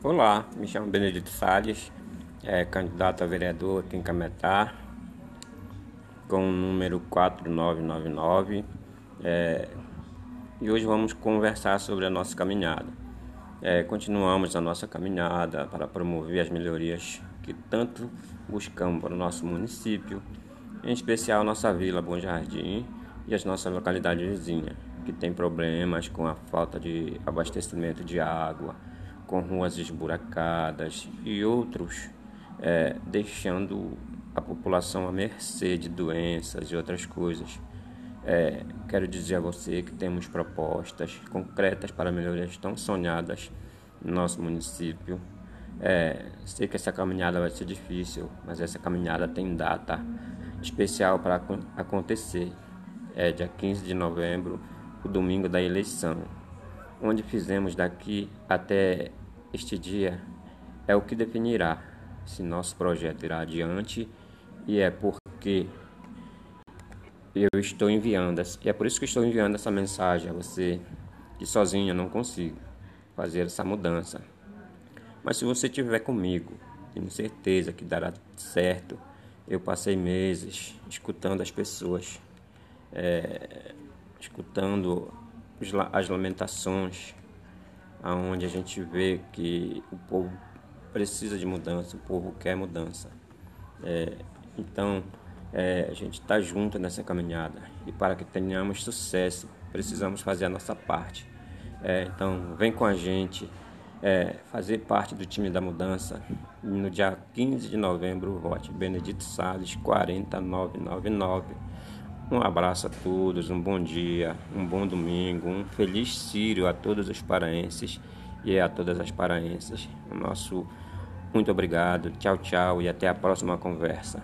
Olá, me chamo Benedito Salles, é candidato a vereador aqui em Cametá, com o número 4999. É, e hoje vamos conversar sobre a nossa caminhada. É, continuamos a nossa caminhada para promover as melhorias que tanto buscamos para o nosso município, em especial nossa vila Bom Jardim e as nossas localidades vizinhas, que tem problemas com a falta de abastecimento de água com ruas esburacadas e outros, é, deixando a população à mercê de doenças e outras coisas. É, quero dizer a você que temos propostas concretas para melhorias tão sonhadas no nosso município. É, sei que essa caminhada vai ser difícil, mas essa caminhada tem data especial para acontecer. É dia 15 de novembro, o domingo da eleição onde fizemos daqui até este dia é o que definirá se nosso projeto irá adiante e é porque eu estou enviando, e é por isso que estou enviando essa mensagem a você, que sozinho eu não consigo fazer essa mudança. Mas se você estiver comigo, tenho certeza que dará certo. Eu passei meses escutando as pessoas, é, escutando as lamentações, aonde a gente vê que o povo precisa de mudança, o povo quer mudança. É, então, é, a gente está junto nessa caminhada e para que tenhamos sucesso, precisamos fazer a nossa parte. É, então, vem com a gente é, fazer parte do time da mudança. No dia 15 de novembro, vote Benedito Salles 40999. Um abraço a todos, um bom dia, um bom domingo, um feliz Sírio a todos os paraenses e a todas as paraenses. O nosso muito obrigado, tchau, tchau e até a próxima conversa.